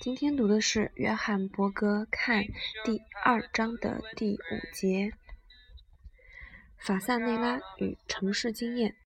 今天读的是约翰·伯格看第二章的第五节：法萨内拉与城市经验。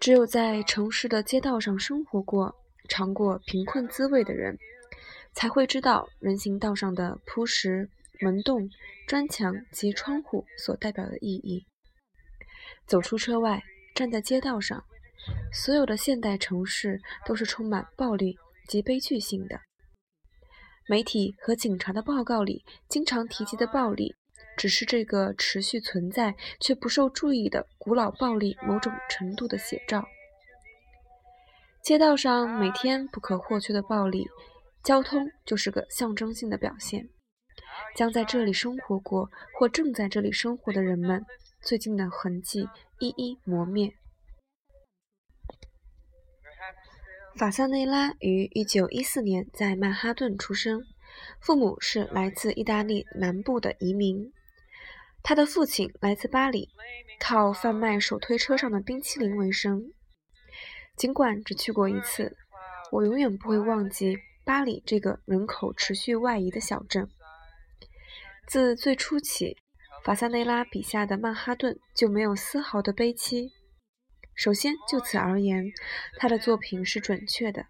只有在城市的街道上生活过、尝过贫困滋味的人，才会知道人行道上的铺石、门洞、砖墙及窗户所代表的意义。走出车外，站在街道上，所有的现代城市都是充满暴力。及悲剧性的媒体和警察的报告里经常提及的暴力，只是这个持续存在却不受注意的古老暴力某种程度的写照。街道上每天不可或缺的暴力，交通就是个象征性的表现。将在这里生活过或正在这里生活的人们，最近的痕迹一一磨灭。法萨内拉于1914年在曼哈顿出生，父母是来自意大利南部的移民。他的父亲来自巴黎，靠贩卖手推车上的冰淇淋为生。尽管只去过一次，我永远不会忘记巴黎这个人口持续外移的小镇。自最初起，法萨内拉笔下的曼哈顿就没有丝毫的悲戚。首先，就此而言，他的作品是准确的，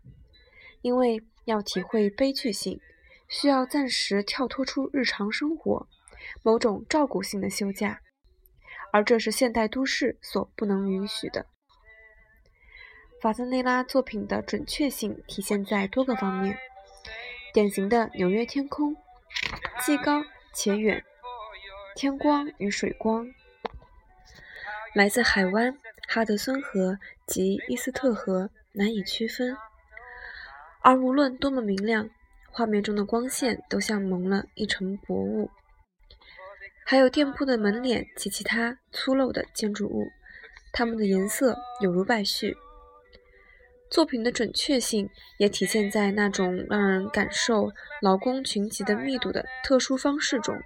因为要体会悲剧性，需要暂时跳脱出日常生活，某种照顾性的休假，而这是现代都市所不能允许的。法兹内拉作品的准确性体现在多个方面：典型的纽约天空，既高且远，天光与水光，来自海湾。哈德森河及伊斯特河难以区分，而无论多么明亮，画面中的光线都像蒙了一层薄雾。还有店铺的门脸及其他粗陋的建筑物，它们的颜色有如败絮。作品的准确性也体现在那种让人感受劳工群集的密度的特殊方式中，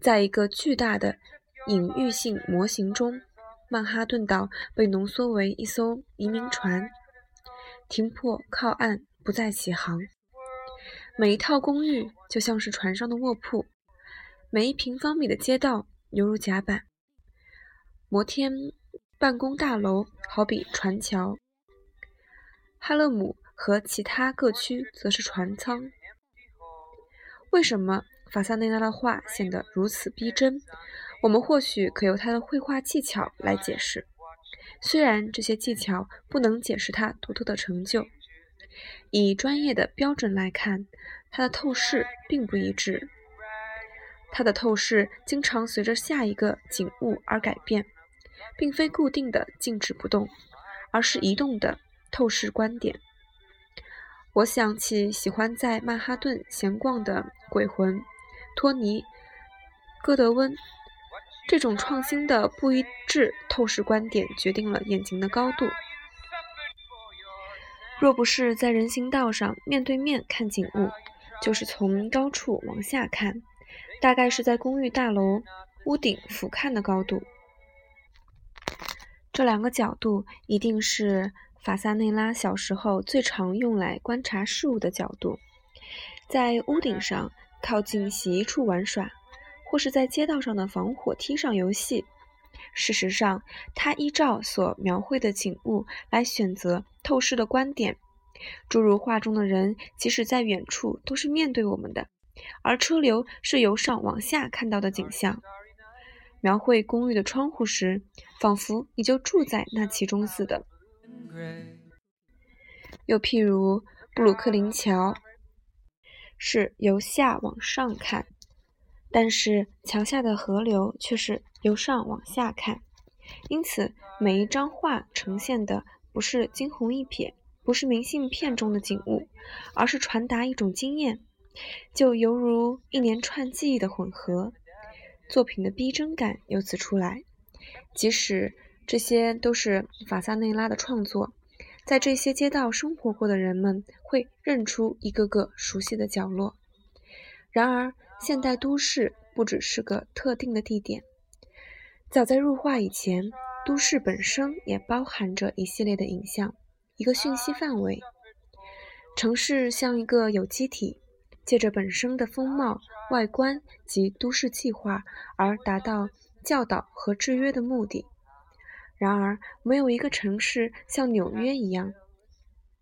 在一个巨大的隐喻性模型中。曼哈顿岛被浓缩为一艘移民船，停泊靠岸，不再起航。每一套公寓就像是船上的卧铺，每一平方米的街道犹如甲板。摩天办公大楼好比船桥，哈勒姆和其他各区则是船舱。为什么法萨内拉的画显得如此逼真？我们或许可由他的绘画技巧来解释，虽然这些技巧不能解释他独特的成就。以专业的标准来看，他的透视并不一致。他的透视经常随着下一个景物而改变，并非固定的静止不动，而是移动的透视观点。我想起喜欢在曼哈顿闲逛的鬼魂托尼·戈德温。这种创新的不一致透视观点决定了眼睛的高度。若不是在人行道上面对面看景物，就是从高处往下看，大概是在公寓大楼屋顶俯瞰的高度。这两个角度一定是法萨内拉小时候最常用来观察事物的角度。在屋顶上靠近洗衣处玩耍。或是在街道上的防火梯上游戏。事实上，他依照所描绘的景物来选择透视的观点。诸如画中的人，即使在远处都是面对我们的，而车流是由上往下看到的景象。描绘公寓的窗户时，仿佛你就住在那其中似的。又譬如布鲁克林桥，是由下往上看。但是桥下的河流却是由上往下看，因此每一张画呈现的不是惊鸿一瞥，不是明信片中的景物，而是传达一种经验，就犹如一连串记忆的混合。作品的逼真感由此出来。即使这些都是法萨内拉的创作，在这些街道生活过的人们会认出一个个熟悉的角落。然而。现代都市不只是个特定的地点，早在入画以前，都市本身也包含着一系列的影像，一个讯息范围。城市像一个有机体，借着本身的风貌、外观及都市计划而达到教导和制约的目的。然而，没有一个城市像纽约一样，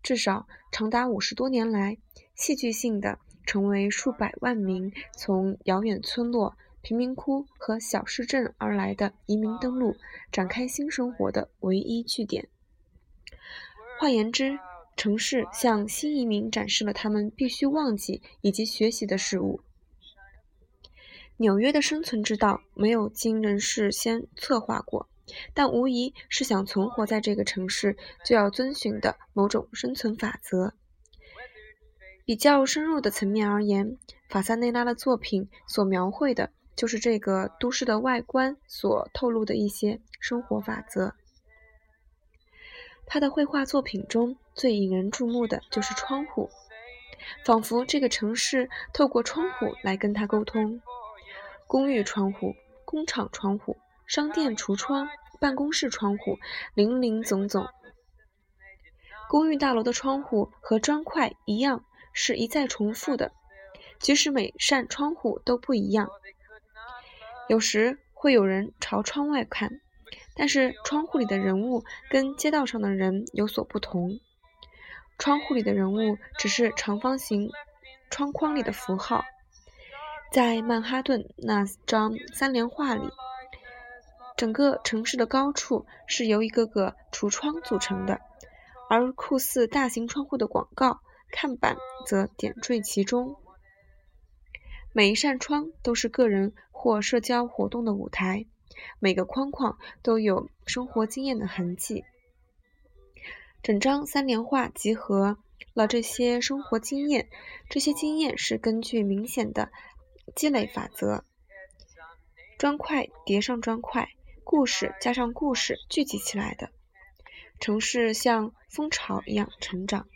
至少长达五十多年来，戏剧性的成为数百万名从遥远村落、贫民窟和小市镇而来的移民登陆，展开新生活的唯一据点。换言之，城市向新移民展示了他们必须忘记以及学习的事物。纽约的生存之道没有经人事先策划过，但无疑是想存活在这个城市就要遵循的某种生存法则。比较深入的层面而言，法萨内拉的作品所描绘的就是这个都市的外观所透露的一些生活法则。他的绘画作品中最引人注目的就是窗户，仿佛这个城市透过窗户来跟他沟通。公寓窗户、工厂窗户、商店橱窗、办公室窗户，林林总总。公寓大楼的窗户和砖块一样，是一再重复的，即使每扇窗户都不一样。有时会有人朝窗外看。但是窗户里的人物跟街道上的人有所不同。窗户里的人物只是长方形窗框里的符号。在曼哈顿那张三联画里，整个城市的高处是由一个个橱窗组成的，而酷似大型窗户的广告看板则点缀其中。每一扇窗都是个人或社交活动的舞台。每个框框都有生活经验的痕迹。整张三联画集合了这些生活经验，这些经验是根据明显的积累法则，砖块叠上砖块，故事加上故事聚集起来的。城市像蜂巢一样成长。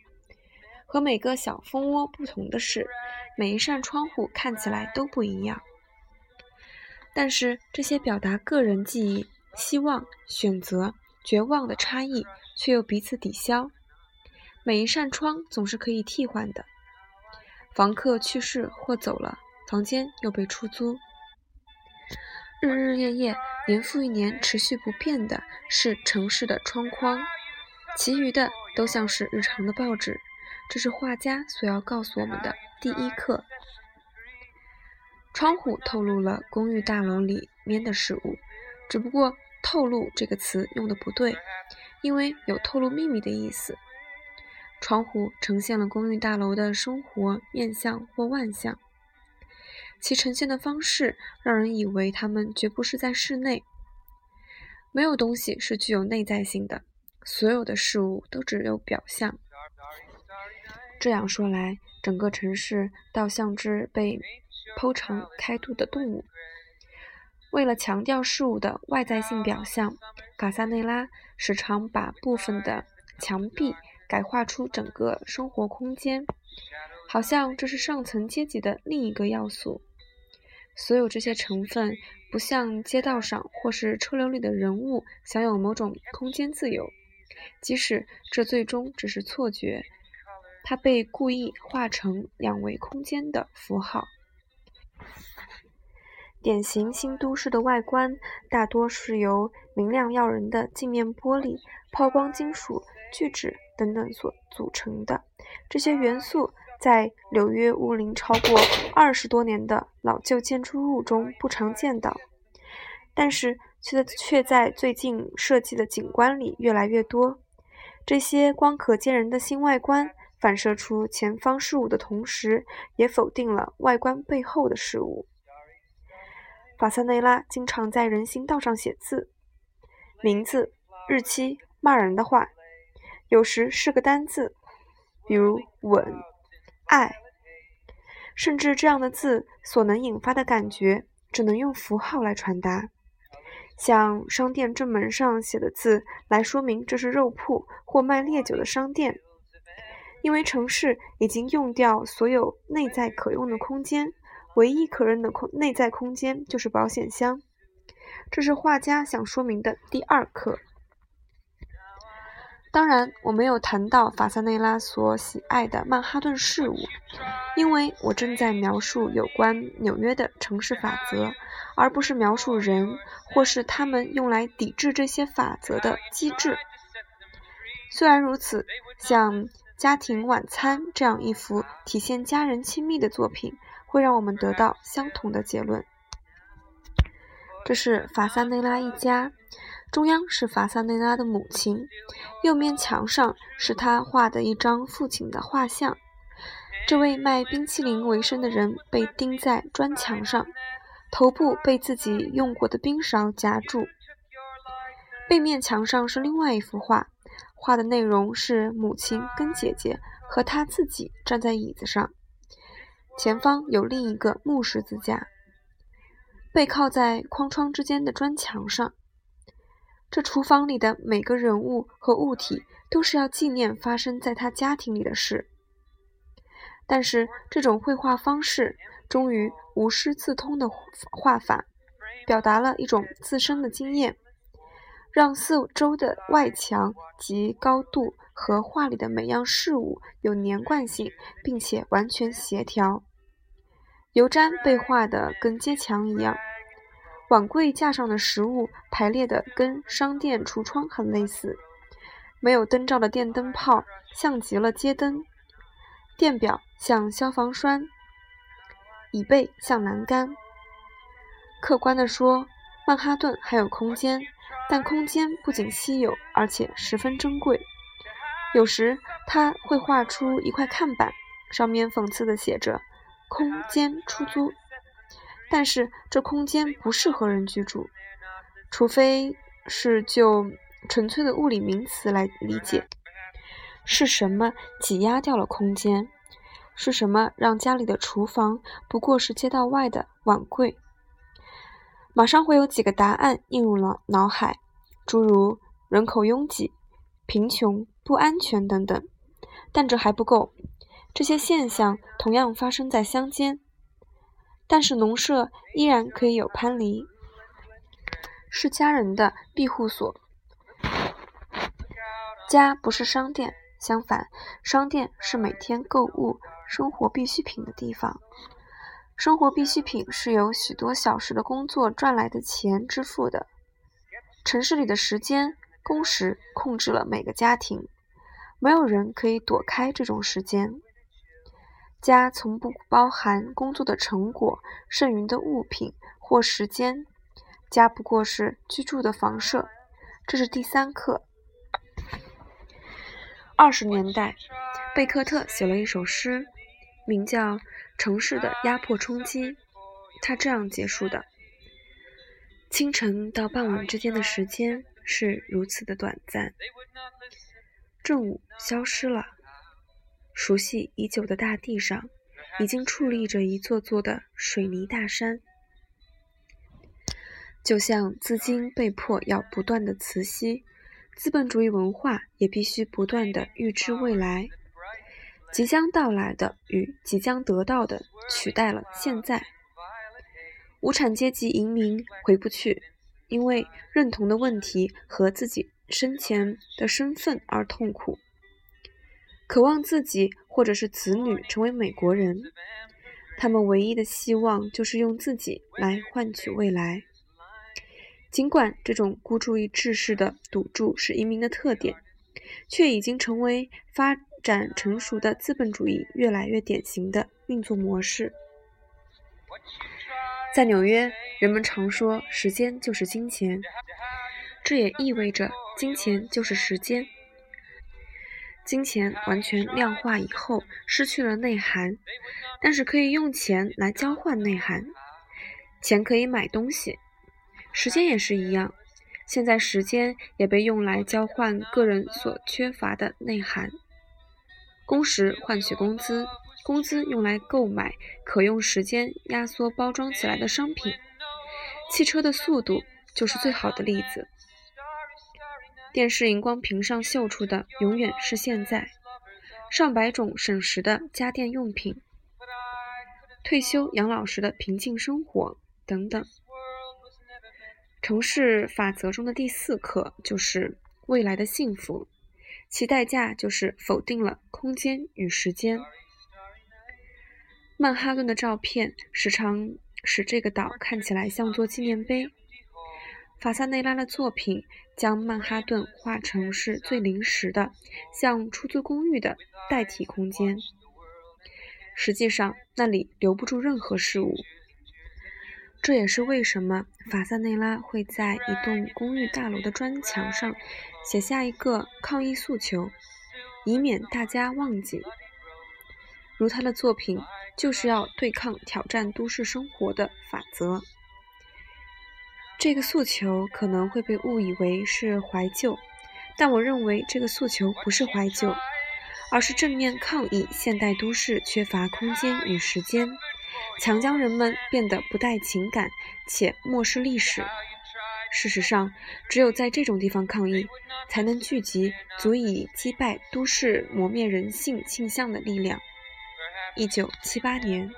和每个小蜂窝不同的是，每一扇窗户看起来都不一样。但是这些表达个人记忆、希望、选择、绝望的差异，却又彼此抵消。每一扇窗总是可以替换的。房客去世或走了，房间又被出租。日日夜夜、年复一年持续不变的是城市的窗框，其余的都像是日常的报纸。这是画家所要告诉我们的第一课。窗户透露了公寓大楼里面的事物，只不过“透露”这个词用的不对，因为有透露秘密的意思。窗户呈现了公寓大楼的生活面相或万象，其呈现的方式让人以为它们绝不是在室内。没有东西是具有内在性的，所有的事物都只有表象。这样说来，整个城市倒像只被。剖肠开肚的动物。为了强调事物的外在性表象，卡萨内拉时常把部分的墙壁改画出整个生活空间，好像这是上层阶级的另一个要素。所有这些成分不像街道上或是车流里的人物享有某种空间自由，即使这最终只是错觉，它被故意画成两维空间的符号。典型新都市的外观大多是由明亮耀人的镜面玻璃、抛光金属、聚酯等等所组成的。这些元素在纽约屋龄超过二十多年的老旧建筑物中不常见到，但是却却在最近设计的景观里越来越多。这些光可见人的新外观反射出前方事物的同时，也否定了外观背后的事物。法萨内拉经常在人行道上写字，名字、日期、骂人的话，有时是个单字，比如“吻”“爱”，甚至这样的字所能引发的感觉，只能用符号来传达，像商店正门上写的字来说明这是肉铺或卖烈酒的商店，因为城市已经用掉所有内在可用的空间。唯一可认的空内在空间就是保险箱，这是画家想说明的第二课。当然，我没有谈到法萨内拉所喜爱的曼哈顿事物，因为我正在描述有关纽约的城市法则，而不是描述人或是他们用来抵制这些法则的机制。虽然如此，像《家庭晚餐》这样一幅体现家人亲密的作品，会让我们得到相同的结论。这是法萨内拉一家。中央是法萨内拉的母亲，右面墙上是他画的一张父亲的画像。这位卖冰淇淋为生的人被钉在砖墙上，头部被自己用过的冰勺夹住。背面墙上是另外一幅画，画的内容是母亲跟姐姐和他自己站在椅子上，前方有另一个木十字架，背靠在框窗之间的砖墙上。这厨房里的每个人物和物体都是要纪念发生在他家庭里的事。但是这种绘画方式终于无师自通的画法，表达了一种自身的经验，让四周的外墙及高度和画里的每样事物有连贯性，并且完全协调。油毡被画得跟街墙一样。碗柜架上的食物排列的跟商店橱窗很类似，没有灯罩的电灯泡像极了街灯，电表像消防栓，椅背像栏杆。客观地说，曼哈顿还有空间，但空间不仅稀有，而且十分珍贵。有时他会画出一块看板，上面讽刺地写着“空间出租”。但是这空间不适合人居住，除非是就纯粹的物理名词来理解。是什么挤压掉了空间？是什么让家里的厨房不过是街道外的碗柜？马上会有几个答案映入了脑海，诸如人口拥挤、贫穷、不安全等等。但这还不够，这些现象同样发生在乡间。但是农舍依然可以有攀篱，是家人的庇护所。家不是商店，相反，商店是每天购物生活必需品的地方。生活必需品是由许多小时的工作赚来的钱支付的。城市里的时间工时控制了每个家庭，没有人可以躲开这种时间。家从不包含工作的成果、剩余的物品或时间，家不过是居住的房舍。这是第三课。二十年代，贝克特写了一首诗，名叫《城市的压迫冲击》。它这样结束的：清晨到傍晚之间的时间是如此的短暂，正午消失了。熟悉已久的大地上，已经矗立着一座座的水泥大山，就像资金被迫要不断的磁吸，资本主义文化也必须不断的预知未来，即将到来的与即将得到的取代了现在。无产阶级移民回不去，因为认同的问题和自己生前的身份而痛苦。渴望自己或者是子女成为美国人，他们唯一的希望就是用自己来换取未来。尽管这种孤注一掷式的赌注是移民的特点，却已经成为发展成熟的资本主义越来越典型的运作模式。在纽约，人们常说“时间就是金钱”，这也意味着金钱就是时间。金钱完全量化以后失去了内涵，但是可以用钱来交换内涵。钱可以买东西，时间也是一样。现在时间也被用来交换个人所缺乏的内涵。工时换取工资，工资用来购买可用时间压缩包装起来的商品。汽车的速度就是最好的例子。电视荧光屏上秀出的永远是现在，上百种省时的家电用品，退休养老时的平静生活等等。城市法则中的第四课就是未来的幸福，其代价就是否定了空间与时间。曼哈顿的照片时常使这个岛看起来像座纪念碑。法萨内拉的作品将曼哈顿画成是最临时的、像出租公寓的代替空间。实际上，那里留不住任何事物。这也是为什么法萨内拉会在一栋公寓大楼的砖墙上写下一个抗议诉求，以免大家忘记。如他的作品，就是要对抗挑战都市生活的法则。这个诉求可能会被误以为是怀旧，但我认为这个诉求不是怀旧，而是正面抗议现代都市缺乏空间与时间，强将人们变得不带情感且漠视历史。事实上，只有在这种地方抗议，才能聚集足以击败都市磨灭人性倾向的力量。一九七八年。